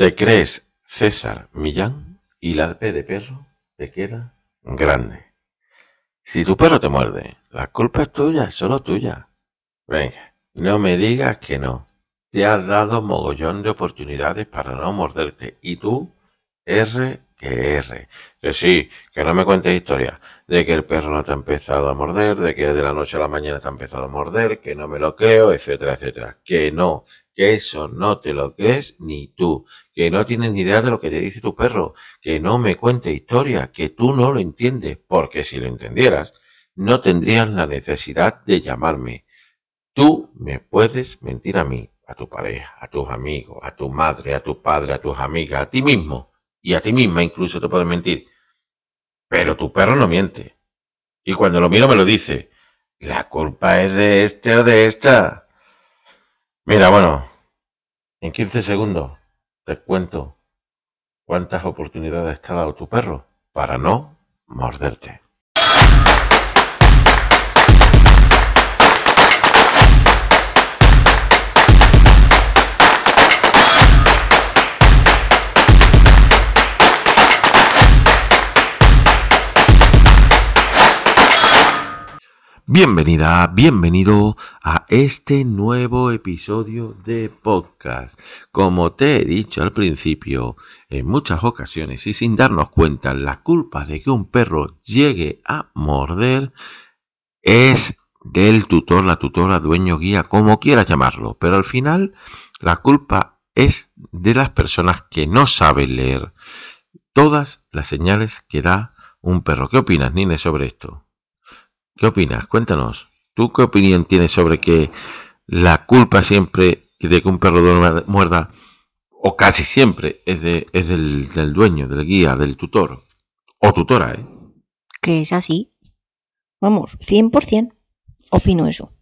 Te crees César Millán y la P de perro te queda grande. Si tu perro te muerde, la culpa es tuya, solo tuya. Venga, no me digas que no. Te has dado mogollón de oportunidades para no morderte. Y tú, R que R. Que sí, que no me cuentes historia de que el perro no te ha empezado a morder, de que de la noche a la mañana te ha empezado a morder, que no me lo creo, etcétera, etcétera. Que no, que eso no te lo crees ni tú, que no tienes ni idea de lo que te dice tu perro, que no me cuente historia, que tú no lo entiendes, porque si lo entendieras, no tendrías la necesidad de llamarme. Tú me puedes mentir a mí, a tu pareja, a tus amigos, a tu madre, a tu padre, a tus amigas, a ti mismo y a ti misma incluso te puedes mentir. Pero tu perro no miente. Y cuando lo miro me lo dice. La culpa es de este o de esta. Mira, bueno, en 15 segundos te cuento cuántas oportunidades te ha dado tu perro para no morderte. Bienvenida, bienvenido a este nuevo episodio de podcast. Como te he dicho al principio, en muchas ocasiones y sin darnos cuenta, la culpa de que un perro llegue a morder es del tutor, la tutora, dueño, guía, como quieras llamarlo. Pero al final, la culpa es de las personas que no saben leer todas las señales que da un perro. ¿Qué opinas, Nine, sobre esto? ¿Qué opinas? Cuéntanos. ¿Tú qué opinión tienes sobre que la culpa siempre de que un perro muerda, o casi siempre, es, de, es del, del dueño, del guía, del tutor? O tutora, ¿eh? Que es así. Vamos, 100%. Opino eso.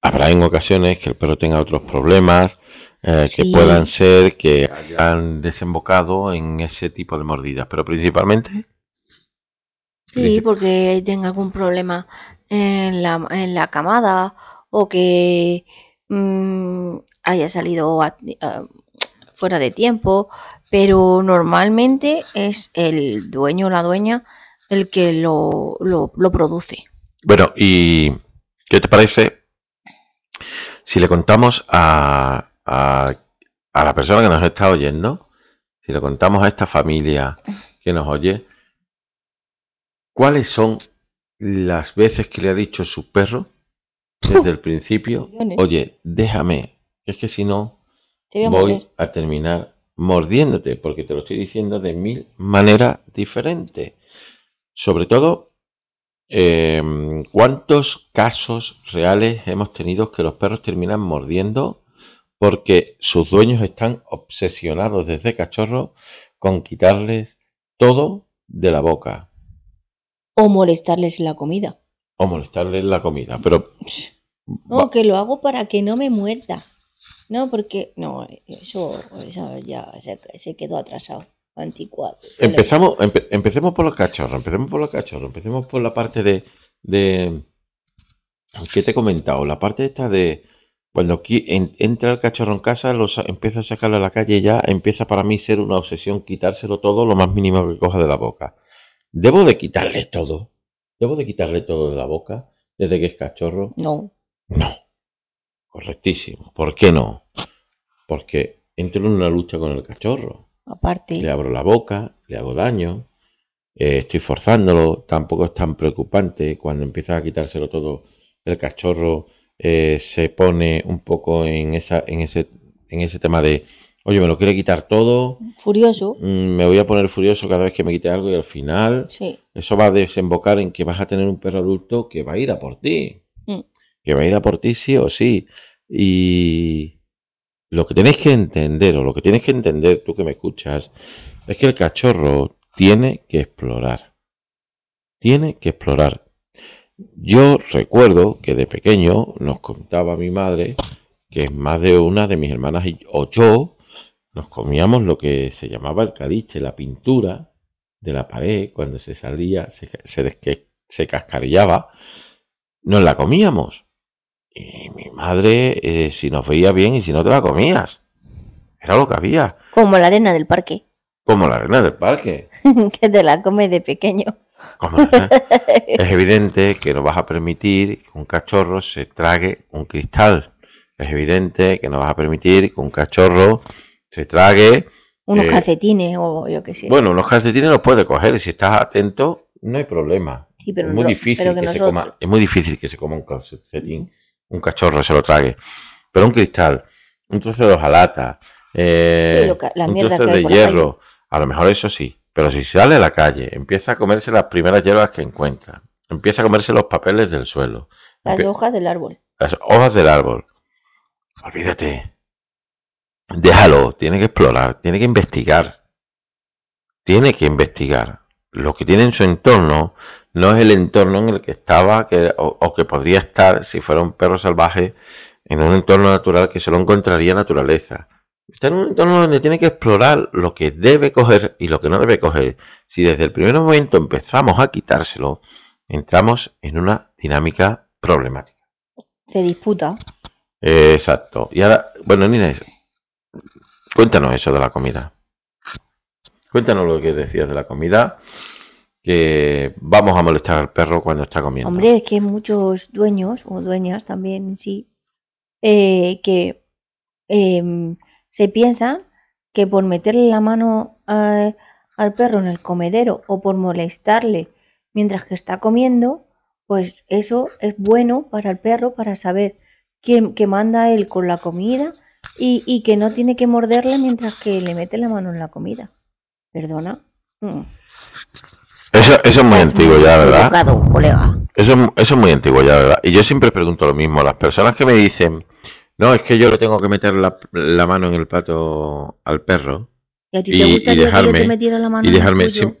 Habrá en ocasiones que el perro tenga otros problemas eh, que Sí. puedan ser que hayan desembocado en ese tipo de mordidas, pero principalmente Sí, porque tenga algún problema en la, en la camada o que mm, haya salido fuera de tiempo, pero normalmente es el dueño o la dueña el que lo, lo, lo produce. Bueno, ¿y qué te parece si le contamos a, a la persona que nos está oyendo, si le contamos a esta familia que nos oye, cuáles son las veces que le ha dicho su perro desde el principio, oye, déjame, que es que si no voy a terminar mordiéndote, porque te lo estoy diciendo de mil maneras diferentes. Sobre todo, eh, ¿cuántos casos reales hemos tenido que los perros terminan mordiendo porque sus dueños están obsesionados desde cachorro con quitarles todo de la boca O molestarles la comida. o molestarles la comida? Pero No, que lo hago para que no me muerda. No, porque. No, eso, eso ya se, se quedó atrasado. Anticuado. Empezamos, empe- empecemos por los cachorros, empecemos por los cachorros, empecemos por la parte de, de ¿qué te he comentado? La parte esta de cuando en- entra el cachorro en casa, lo sa- empieza a sacarlo a la calle y ya empieza para mí ser una obsesión quitárselo todo lo más mínimo que coja de la boca. ¿Debo de quitarle todo? ¿Debo de quitarle todo de la boca desde que es cachorro? No. No. Correctísimo. ¿Por qué no? Porque entro en una lucha con el cachorro Aparte. le abro la boca, le hago daño, eh, estoy forzándolo, tampoco es tan preocupante cuando empieza a quitárselo todo, el cachorro eh, se pone un poco en esa, en ese, en ese tema de, oye, me lo quiere quitar todo, Furioso. mm, me voy a poner furioso cada vez que me quite algo y al final Sí. eso va a desembocar en que vas a tener un perro adulto que va a ir a por ti, Mm. que va a ir a por ti sí o sí. Y lo que tenéis que entender, o lo que tienes que entender tú que me escuchas, es que el cachorro tiene que explorar. Tiene que explorar. Yo recuerdo que de pequeño nos contaba mi madre que más de una de mis hermanas y- o yo nos comíamos lo que se llamaba el caliche, la pintura de la pared, cuando se salía, se, se, se cascarillaba, nos la comíamos. Y mi madre, eh, si nos veía bien y si no te la comías. Era lo que había. Como la arena del parque, Como la arena del parque. que te la come de pequeño. Como la Es evidente que no vas a permitir que un cachorro se trague un cristal. Es evidente que no vas a permitir que un cachorro se trague. Unos Eh, calcetines o yo qué sé. Bueno, unos calcetines los puedes coger y si estás atento, no hay problema. sí, pero es muy no- difícil pero que, que se nosotros- coma, es muy difícil que se coma un calcetín, un cachorro se lo trague. Pero un cristal, un trozo de hojalata, eh, Sí, la un trozo de hierro, a lo mejor eso sí. Pero si sale a la calle, empieza a comerse las primeras hierbas que encuentra, empieza a comerse los papeles del suelo, las hojas del árbol. las hojas del árbol, olvídate. Déjalo, tiene que explorar, tiene que investigar. Tiene que investigar. Lo que tiene en su entorno no es el entorno en el que estaba que, o, o que podría estar si fuera un perro salvaje en un entorno natural que solo encontraría naturaleza. Está en un entorno donde tiene que explorar lo que debe coger y lo que no debe coger. Si desde el primer momento empezamos a quitárselo, entramos en una dinámica problemática. Se disputa. Exacto. Y ahora, bueno, Inés, cuéntanos eso de la comida. Cuéntanos lo que decías de la comida, que vamos a molestar al perro cuando está comiendo. Hombre, es que muchos dueños o dueñas también sí eh, que em, se piensan que por meterle la mano al perro en el comedero o por molestarle mientras que está comiendo, pues eso es bueno para el perro para saber que, que manda él con la comida y, y que no tiene que morderle mientras que le mete la mano en la comida. ¿Perdona? Mm. Eso, eso es muy Es antiguo ya, ¿verdad? educado, colega. Eso, es- eso es muy antiguo ya, ¿verdad? Y yo siempre pregunto lo mismo. Las personas que me dicen, no, es que yo le tengo que meter la, la mano en el plato al perro. ¿Y a ti Y- te y gustaría que yo dejarme- te metiera la mano y en, el dejarme tuyo,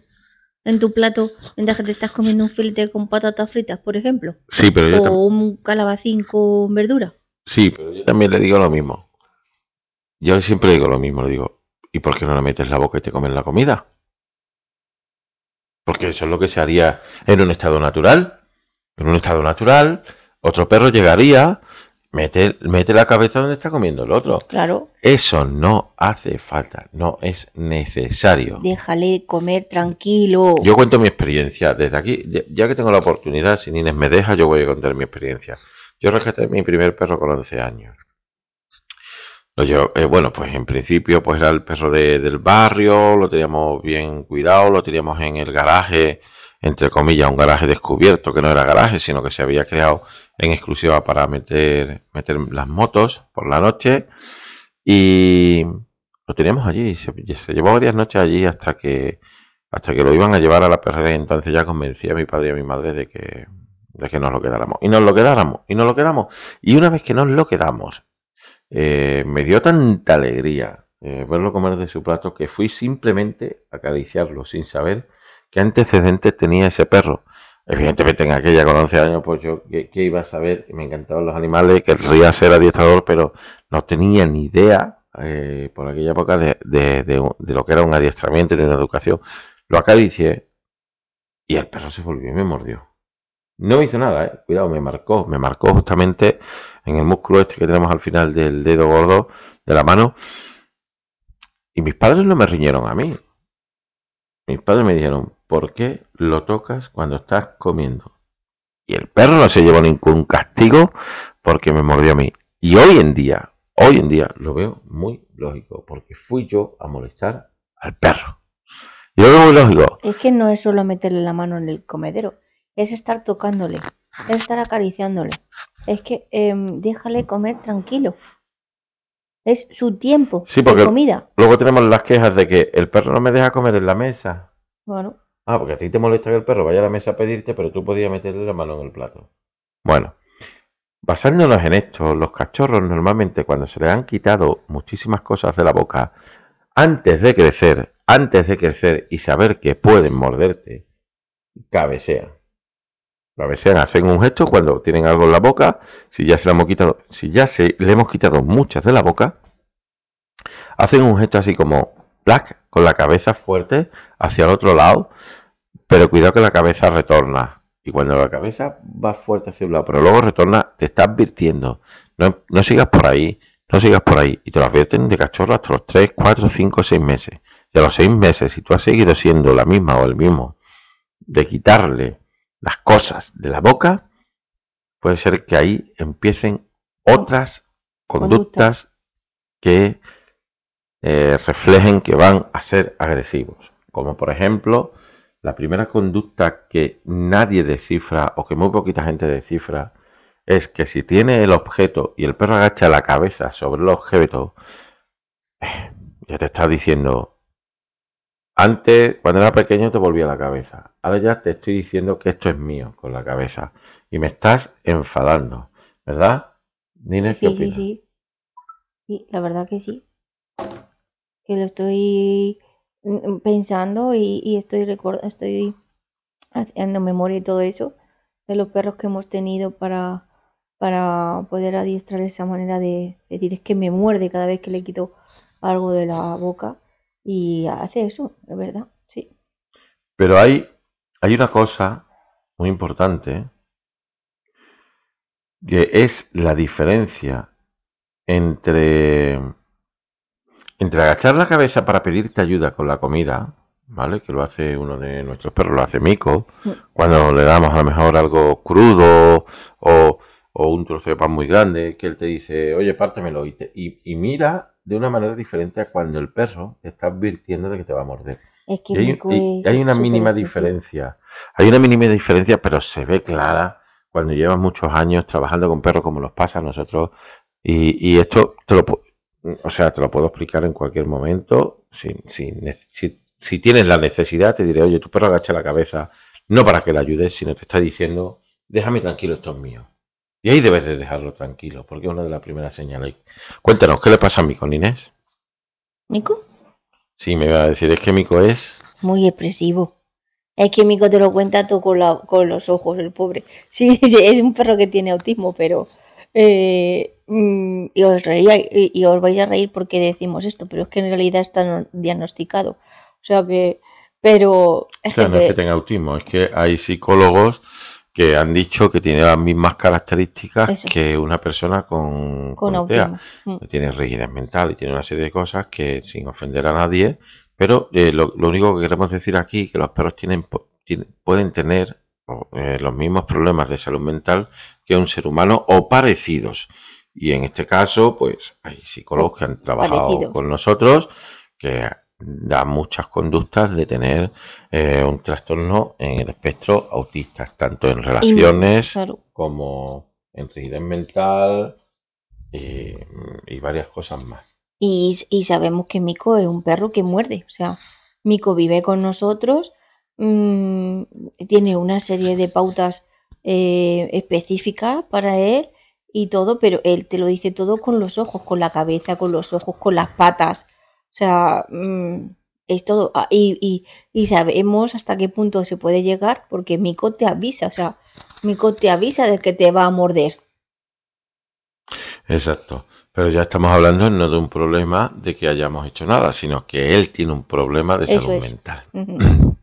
en tu plato mientras que te estás comiendo un filete con patatas fritas, por ejemplo? Sí, pero yo, O un calabacín con verdura. sí, pero yo también le digo lo mismo. Yo siempre digo lo mismo, le digo, ¿y por qué no le metes la boca y te comes la comida? Porque eso es lo que se haría en un estado natural. En un estado natural, otro perro llegaría, mete, mete la cabeza donde está comiendo el otro. Claro, Eso no hace falta, no es necesario. déjale comer tranquilo. Yo cuento mi experiencia desde aquí, ya- que tengo la oportunidad, si Inés me deja, yo voy a contar mi experiencia. Yo rescaté a mi primer perro con 11 años. Lo llevo- eh, bueno, pues en principio pues era el perro de- del barrio, lo teníamos bien cuidado, lo teníamos en el garaje, entre comillas, un garaje descubierto, que no era garaje, sino que se había creado en exclusiva para meter, meter las motos por la noche. Y lo teníamos allí, se, se llevó varias noches allí hasta que hasta que lo iban a llevar a la perrera y entonces ya convencí a mi padre y a mi madre de que, de que nos lo quedáramos. Y nos lo quedáramos, y nos lo quedamos. Y una vez que nos lo quedamos, eh, me dio tanta alegría eh, verlo comer de su plato que fui simplemente a acariciarlo sin saber qué antecedentes tenía ese perro. Evidentemente en aquella con 11 años, pues yo qué, iba a saber, me encantaban los animales, querría ser adiestrador, pero no tenía ni idea eh, por aquella época de, de- de- de lo que era un adiestramiento y una educación. Lo acaricié y el perro se volvió y me mordió. No me hizo nada, eh. cuidado, me marcó, me marcó justamente en el músculo este que tenemos al final del dedo gordo de la mano. Y mis padres no me riñeron a mí. Mis padres me dijeron, ¿por qué lo tocas cuando estás comiendo? Y el perro no se llevó ningún castigo porque me mordió a mí. Y hoy en día, hoy en día lo veo muy lógico, porque fui yo a molestar al perro. Yo lo veo muy lógico. Es que no es solo meterle la mano en el comedero, es estar tocándole, es estar acariciándole. Es que em, déjale comer tranquilo. Es su tiempo Sí, de porque- comida. Luego tenemos las quejas de que el perro no me deja comer en la mesa. Bueno, Ah, porque a ti te molesta que el perro vaya a la mesa a pedirte, pero tú podías meterle la mano en el plato. Bueno, basándonos en esto, los cachorros normalmente cuando se les han quitado muchísimas cosas de la boca, antes de crecer, antes de crecer y saber que pueden morderte, cabecean. Cabecean, hacen un gesto cuando tienen algo en la boca, si ya se le hemos quitado, si ya le hemos quitado muchas de la boca, hacen un gesto así como black con la cabeza fuerte hacia el otro lado, pero cuidado que la cabeza retorna. Y cuando la cabeza va fuerte hacia un lado, pero luego retorna, te está advirtiendo. No, no sigas por ahí, no sigas por ahí. Y te lo advierten de cachorro hasta los 3, 4, 5, 6 meses. Y a los 6 meses, si tú has seguido siendo la misma o el mismo de quitarle las cosas de la boca, puede ser que ahí empiecen otras conductas que eh, reflejen que van a ser agresivos. Como por ejemplo, la primera conducta que nadie descifra o que muy poquita gente descifra es que si tiene el objeto y el perro agacha la cabeza sobre el objeto, eh, ya te está diciendo, antes cuando era pequeño te volvía la cabeza, ahora ya te estoy diciendo que esto es mío con la cabeza. Y me estás enfadando, ¿verdad? Nina, ¿qué sí, sí, sí, la verdad que sí. Que lo estoy mm, pensando y, y estoy estoy haciendo memoria y todo eso de los perros que hemos tenido para para poder adiestrar esa manera de, decir es que me muerde cada vez que le quito algo de la boca y hace eso, es verdad, sí. Pero hay, hay una cosa muy importante que es la diferencia entre, entre agachar la cabeza para pedirte ayuda con la comida, ¿vale? Que lo hace uno de nuestros perros, lo hace Mico, cuando le damos a lo mejor algo crudo o o un trozo de pan muy grande, que él te dice, oye, pártemelo, y, y, mira de una manera diferente a cuando el perro está advirtiendo de que te va a morder. Es que hay, hay, una mínima diferencia, hay una mínima diferencia, pero se ve clara cuando llevas muchos años trabajando con perros como nos pasa a nosotros, y, y esto te lo, o sea, te lo puedo explicar en cualquier momento, si, si, si tienes la necesidad, te diré, oye, tu perro agacha la cabeza, no para que le ayudes, sino te está diciendo, déjame tranquilo, esto es mío. Y ahí debes de dejarlo tranquilo, porque es una de las primeras señales. Cuéntanos, ¿qué le pasa a Mico, Inés? ¿Mico? Sí, me iba a decir, es que Mico es... Muy expresivo. Es que Mico te lo cuenta todo con, los ojos, el pobre. Sí, es un perro que tiene autismo, pero... Eh, mm, y, os reía, y, os vais a reír porque decimos esto, pero es que en realidad está diagnosticado. O sea que... Pero... o sea, no es que tenga autismo, es que hay psicólogos que han dicho que tiene las mismas características que una persona con, con, TEA. Mm. Tiene rigidez mental y tiene una serie de cosas que, sin ofender a nadie, pero eh, lo, único que queremos decir aquí que los perros tienen, pueden tener eh, los mismos problemas de salud mental que un ser humano o parecidos. Y en este caso, pues hay psicólogos que han trabajado con nosotros que da muchas conductas de tener eh, un trastorno en el espectro autista, tanto en relaciones como en rigidez mental eh, y varias cosas más. Y, sabemos que Mico es un perro que muerde, o sea, Mico vive con nosotros, mm, tiene una serie de pautas eh, específicas para él y todo, pero él te lo dice todo con los ojos, con la cabeza, con los ojos, con las patas. O sea, mm, es todo. Ah, y, y, sabemos hasta qué punto se puede llegar porque Mico te avisa. O sea, Mico te avisa de que te va a morder. Exacto. Pero ya estamos hablando no de un problema de que hayamos hecho nada, sino que él tiene un problema de salud mental.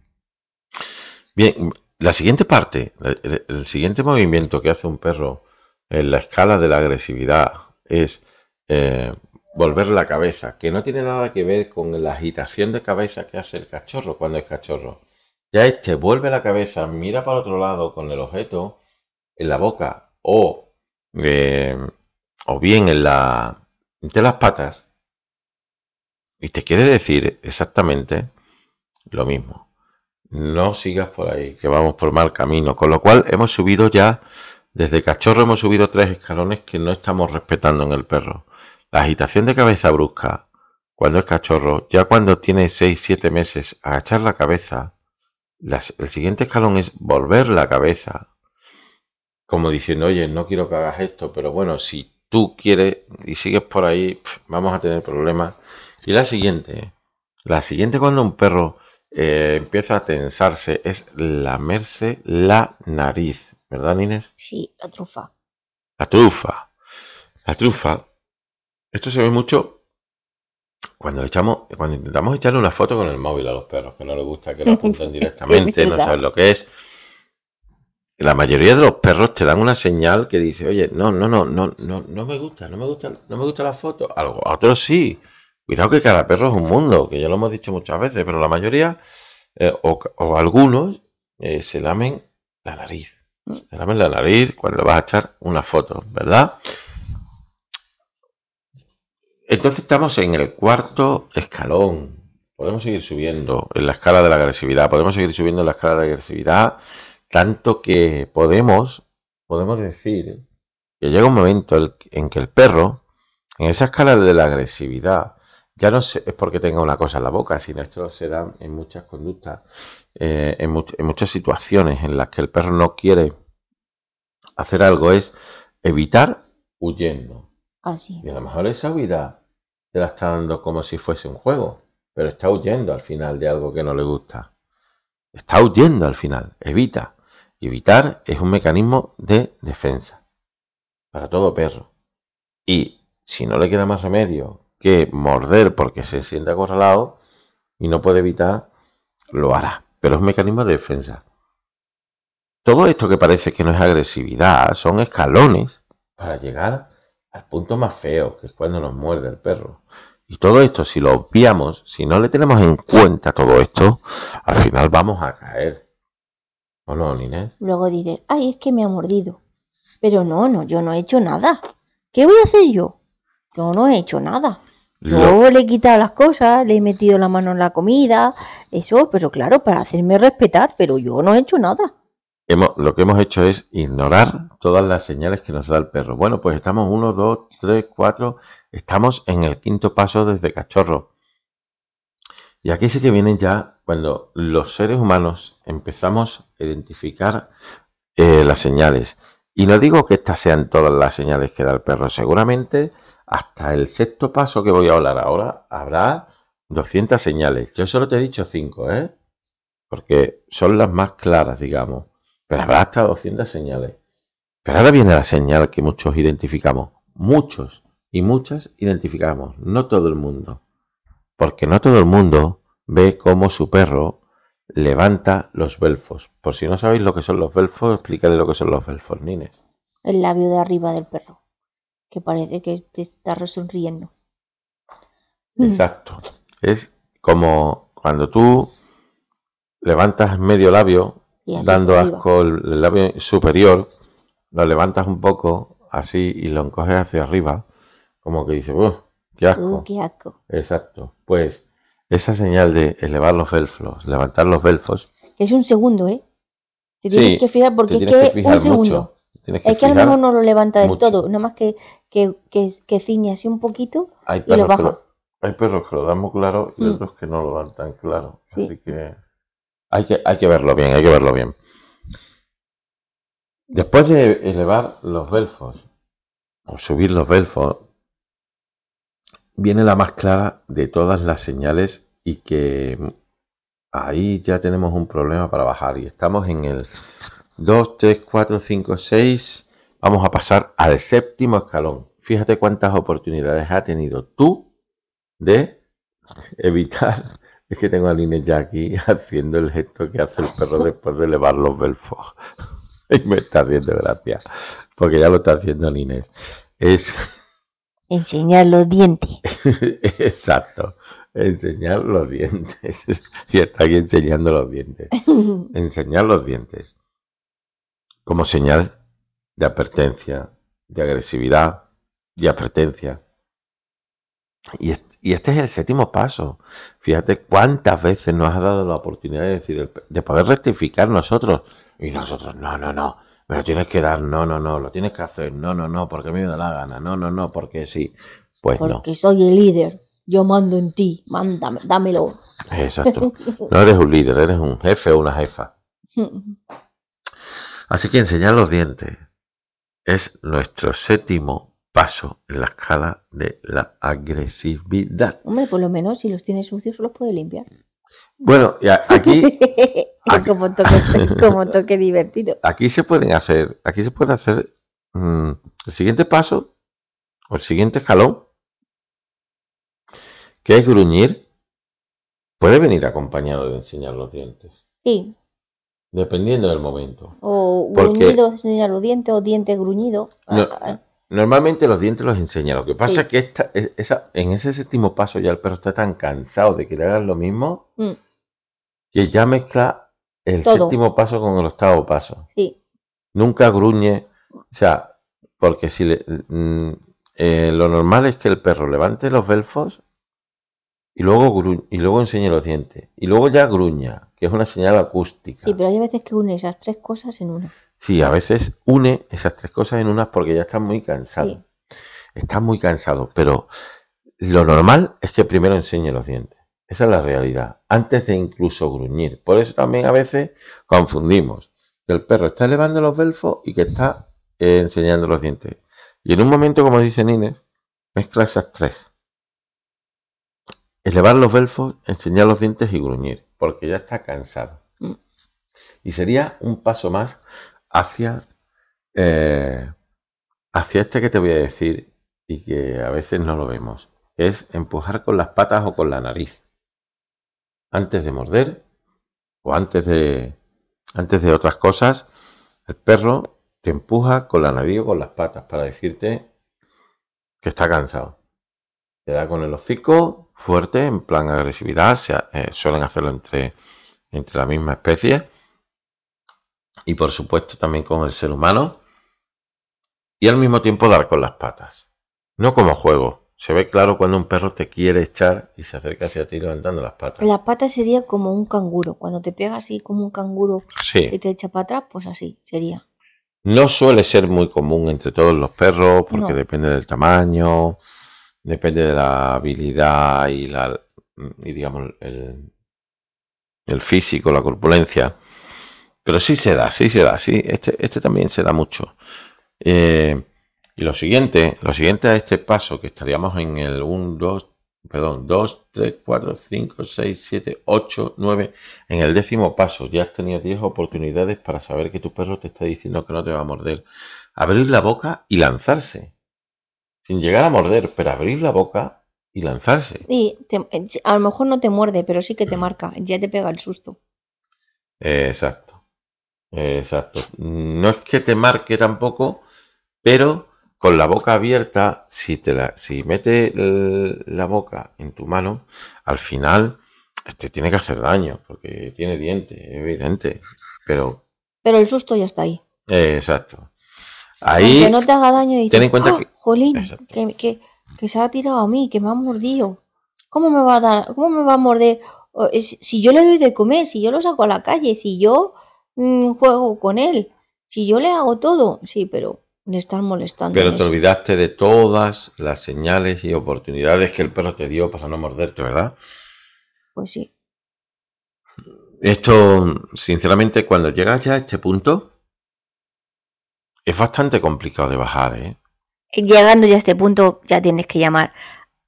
Bien, la siguiente parte, el, siguiente movimiento que hace un perro en la escala de la agresividad es eh, volver la cabeza, que no tiene nada que ver con la agitación de cabeza que hace el cachorro cuando es cachorro. Ya este vuelve la cabeza, mira para otro lado con el objeto en la boca o, eh, o bien en la, entre las patas y te quiere decir exactamente lo mismo. No sigas por ahí, que vamos por mal camino. Con lo cual hemos subido ya, desde cachorro hemos subido tres escalones que no estamos respetando en el perro. La agitación de cabeza brusca, cuando es cachorro, ya cuando tiene 6-7 meses, agachar la cabeza, el siguiente escalón es volver la cabeza, como diciendo, oye, no quiero que hagas esto, pero bueno, si tú quieres y sigues por ahí, vamos a tener problemas. Y la siguiente, la siguiente cuando un perro eh, empieza a tensarse es lamerse la nariz, ¿verdad, Inés? Sí, la trufa. La trufa. La trufa esto se ve mucho cuando le echamos, cuando intentamos echarle una foto con el móvil a los perros, que no les gusta que lo apunten directamente, no saben lo que es. la mayoría de los perros te dan una señal que dice, oye, no, no, no, no, no, no me gusta, no me gusta, no me gusta la foto. Algo, a otros sí. Cuidado que cada perro es un mundo, que ya lo hemos dicho muchas veces, pero la mayoría eh, o, algunos eh, se lamen la nariz. Se lamen la nariz cuando vas a echar una foto, ¿verdad? Entonces estamos en el cuarto escalón. Podemos seguir subiendo en la escala de la agresividad. Podemos seguir subiendo en la escala de agresividad tanto que podemos, podemos decir que llega un momento en que el perro, en esa escala de la agresividad, ya no es porque tenga una cosa en la boca, sino esto se da en muchas conductas, eh, en, muchas situaciones en las que el perro no quiere hacer algo, es evitar huyendo. Así. Y a lo mejor esa huida te la está dando como si fuese un juego, pero está huyendo al final de algo que no le gusta. Está huyendo al final, evita. Evitar es un mecanismo de defensa para todo perro. Y si no le queda más remedio que morder porque se siente acorralado y no puede evitar, lo hará. Pero es un mecanismo de defensa. Todo esto que parece que no es agresividad son escalones para llegar al punto más feo, que es cuando nos muerde el perro. Y todo esto, si lo obviamos, si no le tenemos en cuenta todo esto, al final vamos a caer no, Luego dices, ay, es que me ha mordido. Pero no, no, yo no he hecho nada. ¿Qué voy a hacer yo? Yo no he hecho nada. Yo le he quitado las cosas, le he metido la mano en la comida, eso, pero claro, para hacerme respetar, pero yo no he hecho nada. Lo que hemos hecho es ignorar todas las señales que nos da el perro. Bueno, pues estamos uno, dos, tres, cuatro, estamos en el quinto paso desde cachorro. Y aquí sí que vienen ya cuando los seres humanos empezamos a identificar eh, las señales. Y no digo que estas sean todas las señales que da el perro. Seguramente hasta el sexto paso que voy a hablar ahora habrá 200 señales. Yo solo te he dicho 5, ¿eh? Porque son las más claras, digamos. Pero habrá hasta 200 señales. Pero ahora viene la señal que muchos identificamos. Muchos y muchas identificamos. No todo el mundo porque no todo el mundo ve cómo su perro levanta los belfos. Por si no sabéis lo que son los belfos, explícale lo que son los belfos, Nines. El labio de arriba del perro, que parece que te está resonriendo. Exacto. Es como cuando tú levantas medio labio, dando asco el, labio superior, lo levantas un poco así y lo encoges hacia arriba, como que dice, Qué asco. qué asco. Exacto. Pues esa señal de elevar los belfos, levantar los belfos. Es un segundo, ¿eh? Te tienes que fijar porque es que, un segundo. es que a lo mejor no lo levanta del todo, nada más que, que, que, ciñe así un poquito hay y lo baja. hay perros que lo dan muy claro y mm. otros que no lo dan tan claro. Así que hay, que hay que verlo bien, hay que verlo bien. Después de elevar los belfos o subir los belfos, viene la más clara de todas las señales y que ahí ya tenemos un problema para bajar y estamos en el 2, 3, 4, 5, 6. Vamos a pasar al séptimo escalón. Fíjate cuántas oportunidades ha tenido tú de evitar. Es que tengo a Línez ya aquí haciendo el gesto que hace el perro después de elevar los belfos. y me está haciendo gracia. Porque ya lo está haciendo Inés. Es Enseñar los dientes. Exacto, enseñar los dientes. Y está aquí enseñando los dientes. enseñar los dientes. Como señal de advertencia, de agresividad, de advertencia. Y, este es el séptimo paso. Fíjate cuántas veces nos ha dado la oportunidad de decir, de poder rectificar nosotros. Y nosotros, no, no, no, me lo tienes que dar, no, no, no, lo tienes que hacer, no, no, no, porque a mí me da la gana, no, no, no, porque sí. Pues porque soy el líder, yo mando en ti, mándame, dámelo. Exacto. No eres un líder, eres un jefe o una jefa. Así que enseñar los dientes es nuestro séptimo paso en la escala de la agresividad. Hombre, por lo menos si los tienes sucios los puedes limpiar. Bueno, aquí, como, toque, como toque divertido. Aquí se pueden hacer, aquí se puede hacer mm, el siguiente paso o el siguiente escalón, que es gruñir, puede venir acompañado de enseñar los dientes. Sí. dependiendo del momento. O Porque- gruñido, enseña los dientes, o dientes gruñidos. No, Ah, ah, Normalmente los dientes los enseña. Lo que pasa Sí. es que esta, es- esa, en ese séptimo paso ya el perro está tan cansado de que le hagas lo mismo mm, que ya mezcla el Todo. séptimo paso con el octavo paso. sí, Nunca gruñe. O sea, porque si le, mm, eh, lo normal es que el perro levante los belfos y luego, y luego enseñe los dientes. Y luego ya gruña, que es una señal acústica. sí, pero hay veces que une esas tres cosas en una. Sí, a veces une esas tres cosas en unas porque ya está muy cansado. Sí. Está muy cansado, pero lo normal es que primero enseñe los dientes. Esa es la realidad, antes de incluso gruñir. Por eso también a veces confundimos que el perro está elevando los belfos y que está eh, enseñando los dientes. Y en un momento, como dice Nines, mezcla esas tres. Elevar los belfos, enseñar los dientes y gruñir, porque ya está cansado. Mm. Y sería un paso más hacia, eh, hacia este que te voy a decir y que a veces no lo vemos. Es empujar con las patas o con la nariz. Antes de morder o antes de, antes de otras cosas, el perro te empuja con la nariz o con las patas para decirte que está cansado. Te da con el hocico fuerte, en plan agresividad. se eh, suelen hacerlo entre, entre la misma especie. Y por supuesto también con el ser humano. Y al mismo tiempo dar con las patas. No como juego. Se ve claro cuando un perro te quiere echar y se acerca hacia ti levantando las patas. La pata sería como un canguro. Cuando te pega así como un canguro Sí. y te echa para atrás, pues así sería. No suele ser muy común entre todos los perros porque No. depende del tamaño, depende de la habilidad y la y digamos el, el físico, la corpulencia. Pero sí se da, sí se da, sí. Este, este también se da mucho. Eh, y lo siguiente, lo siguiente a este paso, que estaríamos en el 1, 2, perdón, 2, 3, 4, 5, 6, 7, 8, 9. En el décimo paso ya has tenido 10 oportunidades para saber que tu perro te está diciendo que no te va a morder. Abrir la boca y lanzarse. Sin llegar a morder, pero abrir la boca y lanzarse. Y te- a lo mejor no te muerde, pero sí que te marca. Ya te pega el susto. Eh, Exacto. Exacto. No es que te marque tampoco, pero con la boca abierta, si te la, si mete el- la boca en tu mano, al final te tiene que hacer daño, porque tiene dientes, es evidente. Pero, Pero el susto ya está ahí. exacto. Ahí, Aunque no te haga daño y ten en cuenta "Ah, que- jolín, que, que, que se ha tirado a mí, que me ha mordido. ¿Cómo me va a dar, cómo me va a morder? Si yo le doy de comer, si yo lo saco a la calle, si yo mm, juego con él, si yo le hago todo, sí, pero le están molestando. pero te olvidaste de todas las señales y oportunidades que el perro te dio para no morderte, ¿verdad? Pues sí. Esto, sinceramente, cuando llegas ya a este punto, es bastante complicado de bajar, ¿eh? Llegando ya a este punto, ya tienes que llamar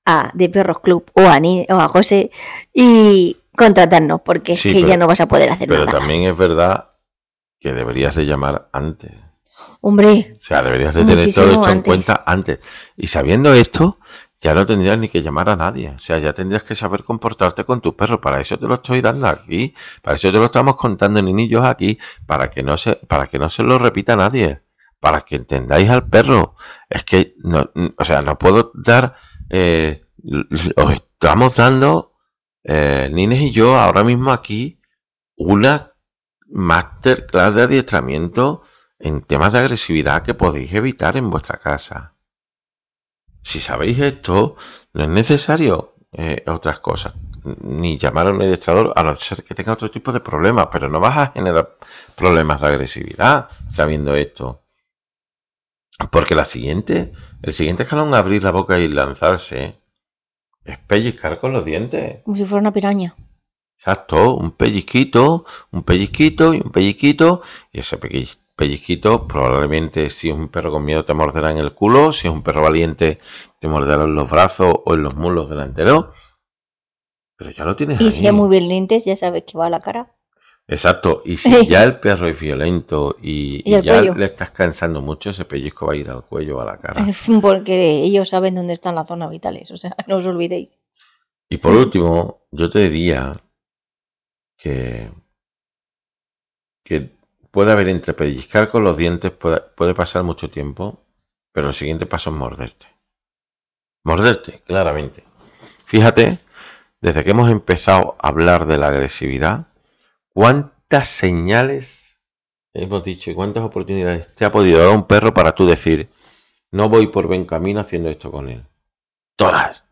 a De Perros Club o a, Ni- o a José y contratarnos, porque Sí, es que pero- ya no vas a poder hacer Pero nada. también es verdad que deberías de llamar antes. Hombre, O sea, deberías de tener todo esto en antes. cuenta antes. Y sabiendo esto, ya no tendrías ni que llamar a nadie. O sea, ya tendrías que saber comportarte con tu perro. Para eso te lo estoy dando aquí. Para eso te lo estamos contando, niñillos, aquí. Para que no se, para que no se lo repita nadie. Para que entendáis al perro. Es que, no, o sea, no puedo dar... eh, os estamos dando, eh, Nines y yo, ahora mismo aquí, una masterclass de adiestramiento en temas de agresividad que podéis evitar en vuestra casa. Si sabéis esto, no es necesario eh, otras cosas, ni llamar a un adiestrador, a no ser que tenga otro tipo de problemas, pero no vas a generar problemas de agresividad sabiendo esto. Porque la siguiente, el siguiente escalón, abrir la boca y lanzarse, es pellizcar con los dientes. como si fuera una piraña. Exacto, un pellizquito, un pellizquito y un pellizquito. Y ese pelliz- pellizquito probablemente si es un perro con miedo te morderá en el culo, si es un perro valiente te morderá en los brazos o en los muslos delanteros. Pero ya lo tienes Y ahí. si es muy violentes, ya sabes que va a la cara. Exacto, y si ya el perro es violento y, Y y el ya cuello. le estás cansando mucho, ese pellizco va a ir al cuello o a la cara. Porque ellos saben dónde están las zonas vitales. O sea, no os olvidéis. Y por último, yo te diría que puede haber entre pellizcar con los dientes, puede, puede pasar mucho tiempo, pero el siguiente paso es morderte. Morderte, claramente. Fíjate, desde que hemos empezado a hablar de la agresividad, cuántas señales hemos dicho y cuántas oportunidades te ha podido dar un perro para tú decir, no voy por buen camino haciendo esto con él. Todas.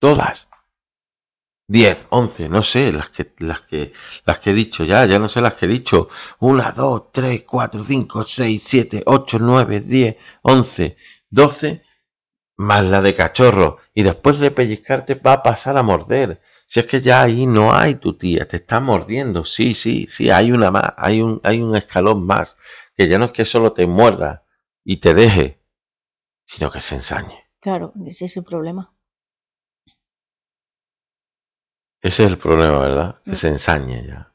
Todas. 10, 11, no sé, las que, las que, las que he dicho ya, ya no sé las que he dicho. 1, 2, 3, 4, 5, 6, 7, 8, 9, 10, 11, 12, más la de cachorro. Y después de pellizcarte va a pasar a morder. Si es que ya ahí no hay tu tía, te está mordiendo. Sí, sí, sí, hay una más, hay un, hay un escalón más. Que ya no es que solo te muerda y te deje, sino que se ensañe. Claro, ese es el problema. Ese es el problema, ¿verdad? Que se ensañe ya.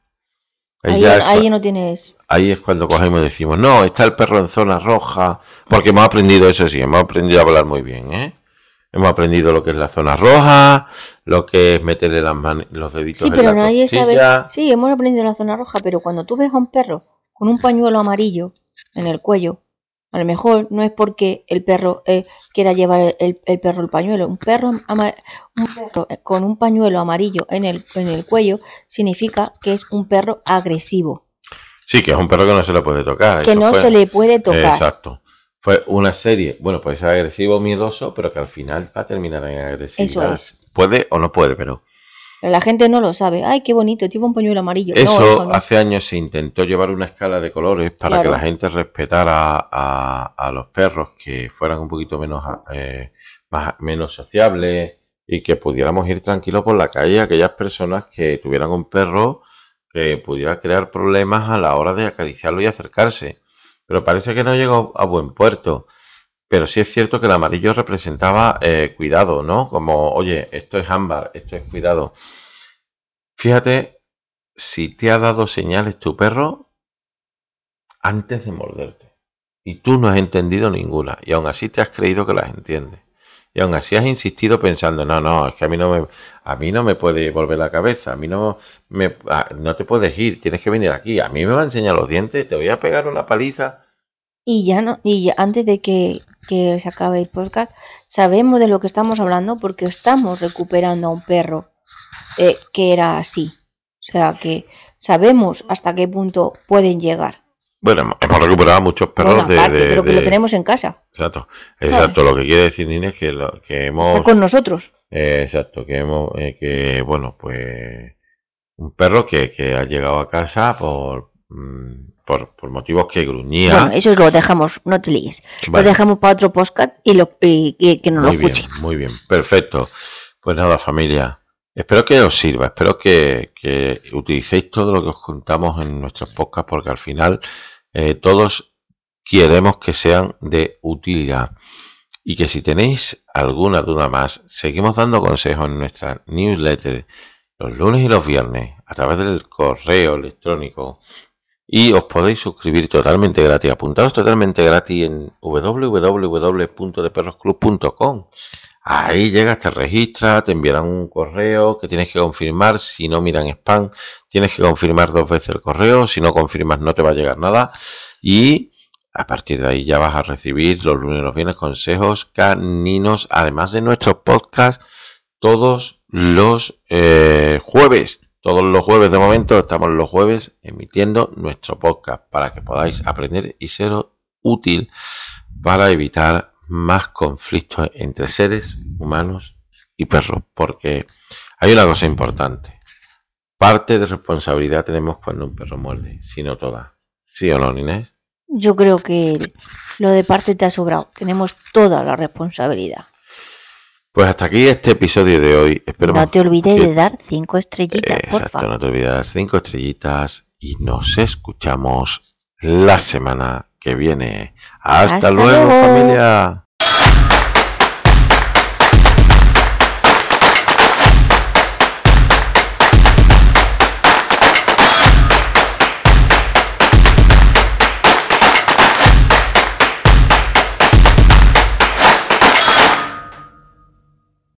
Ahí, ya es ahí no tienes. ahí es cuando cogemos y decimos, no, está el perro en zona roja, porque hemos aprendido eso sí, hemos aprendido a hablar muy bien, ¿eh? Hemos aprendido lo que es la zona roja, lo que es meterle las los deditos Sí, en pero la nadie sabe. Sí, hemos aprendido en la zona roja, pero cuando tú ves a un perro con un pañuelo amarillo en el cuello, a lo mejor no es porque el perro eh, quiera llevar el, el perro el pañuelo. Un perro, ama- un perro con un pañuelo amarillo en el, en el cuello significa que es un perro agresivo, Sí, que es un perro que no se le puede tocar. que eso no fue- se le puede tocar. Exacto. Fue una serie, bueno, puede ser agresivo miedoso, pero que al final va a terminar en agresividad. Eso Puede o no puede, pero Pero la gente no lo sabe. Ay, qué bonito, lleva un pañuelo amarillo. No, Eso no. hace años se intentó llevar una escala de colores para que la gente respetara a, a los perros que fueran un poquito menos, eh, más, menos sociables y que pudiéramos ir tranquilos por la calle aquellas personas que tuvieran un perro que pudiera crear problemas a la hora de acariciarlo y acercarse. Pero parece que no llegó a buen puerto. Pero sí es cierto que el amarillo representaba eh, cuidado, ¿no? Como, oye, esto es ámbar, esto es cuidado. Fíjate si te ha dado señales tu perro antes de morderte. Y tú no has entendido ninguna. Y aún así te has creído que las entiendes. Y aún así has insistido pensando, no, no, es que a mí no me, a mí no me puede volver la cabeza, a mí no me, no te puedes ir, tienes que venir aquí. A mí me va a enseñar los dientes, te voy a pegar una paliza. Y ya no, y ya antes de que, que se acabe el podcast, sabemos de lo que estamos hablando porque estamos recuperando a un perro eh, que era así. O sea que sabemos hasta qué punto pueden llegar. Bueno, hemos- recuperado a muchos perros de, de- pero que lo tenemos en casa. Exacto, exacto. Lo que quiere decir Nina es que, lo, que Está hemos con nosotros. Eh, exacto, que hemos, eh, que bueno, pues un perro que, que ha llegado a casa por, por, por motivos que gruñía. Bueno, eso lo dejamos, no te líes. Vale, Lo dejamos para otro podcast y, lo, y que, que nos lo bien, escuchen. muy bien, perfecto. Pues nada, familia, espero que os sirva, espero que, que utilicéis todo lo que os contamos en nuestros podcasts, porque al final eh, todos queremos que sean de utilidad. Y que si tenéis alguna duda más, seguimos dando consejos en nuestra newsletter los lunes y los viernes a través del correo electrónico. Y os podéis suscribir totalmente gratis, apuntados totalmente gratis en www.deperrosclub.com. Ahí llegas, te registras, te enviarán un correo que tienes que confirmar. Si no miran spam, tienes que confirmar dos veces el correo. Si no confirmas, no te va a llegar nada. Y a partir de ahí ya vas a recibir los lunes y los viernes consejos caninos, además de nuestros podcasts todos los eh, jueves. Todos los jueves de momento estamos los jueves emitiendo nuestro podcast para que podáis aprender y ser útil para evitar más conflictos entre seres humanos y perros. Porque hay una cosa importante. Parte de responsabilidad tenemos cuando un perro muerde, si no toda. ¿Sí o no, Inés? Yo creo que lo de parte te ha sobrado. Tenemos toda la responsabilidad. Pues hasta aquí este episodio de hoy. Espero No te olvides que- de dar cinco estrellitas, Exacto, porfa. no te olvides, cinco estrellitas y nos escuchamos la semana que viene. Hasta, Hasta luego, luego. familia.